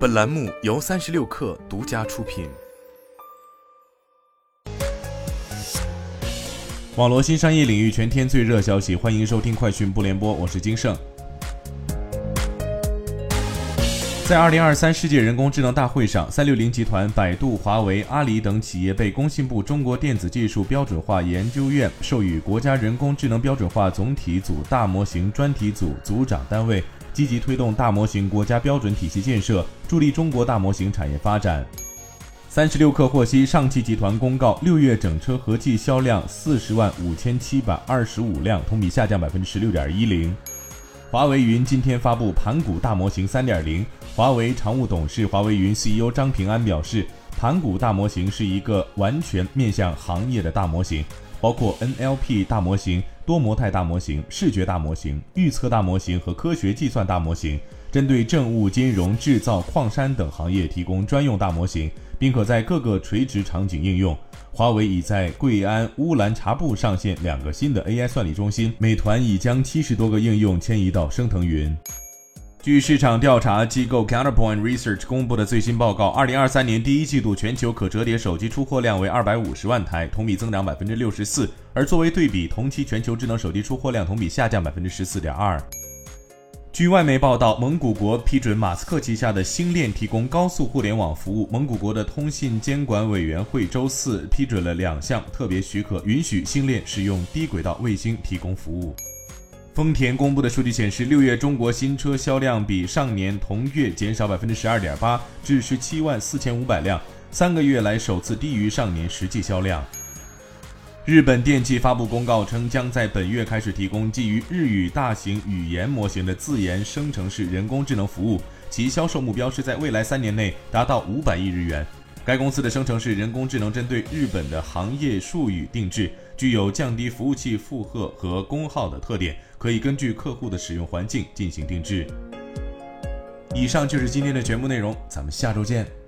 本栏目由三十六氪独家出品。网络新商业领域全天最热消息，欢迎收听快讯不联播，我是金盛。在二零二三世界人工智能大会上，三六零集团、百度、华为、阿里等企业被工信部中国电子技术标准化研究院授予国家人工智能标准化总体组大模型专题组组长单位，积极推动大模型国家标准体系建设，助力中国大模型产业发展。三十六氪获悉，上汽集团公告，六月整车合计销量四十万五千七百二十五辆，同比下降百分之十六点一零。华为云今天发布盘古大模型三点零。华为常务董事、华为云 CEO 张平安表示，盘古大模型是一个完全面向行业的大模型，包括 NLP 大模型、多模态大模型、视觉大模型、预测大模型和科学计算大模型，针对政务、金融、制造、矿山等行业提供专用大模型，并可在各个垂直场景应用。华为已在贵安乌兰察布上线两个新的 AI 算力中心，美团已将七十多个应用迁移到升腾云。据市场调查机构 Counterpoint Research 公布的最新报告，二零二三年第一季度全球可折叠手机出货量为二百五十万台，同比增长百分之六十四。而作为对比，同期全球智能手机出货量同比下降百分之十四点二。据外媒报道，蒙古国批准马斯克旗下的星链提供高速互联网服务。蒙古国的通信监管委员会周四批准了两项特别许可，允许星链使用低轨道卫星提供服务。丰田公布的数据显示，六月中国新车销量比上年同月减少百分之十二点八，至十七万四千五百辆，三个月来首次低于上年实际销量。日本电器发布公告称，将在本月开始提供基于日语大型语言模型的自研生成式人工智能服务，其销售目标是在未来三年内达到五百亿日元。该公司的生成式人工智能针对日本的行业术语定制，具有降低服务器负荷和功耗的特点，可以根据客户的使用环境进行定制。以上就是今天的全部内容，咱们下周见。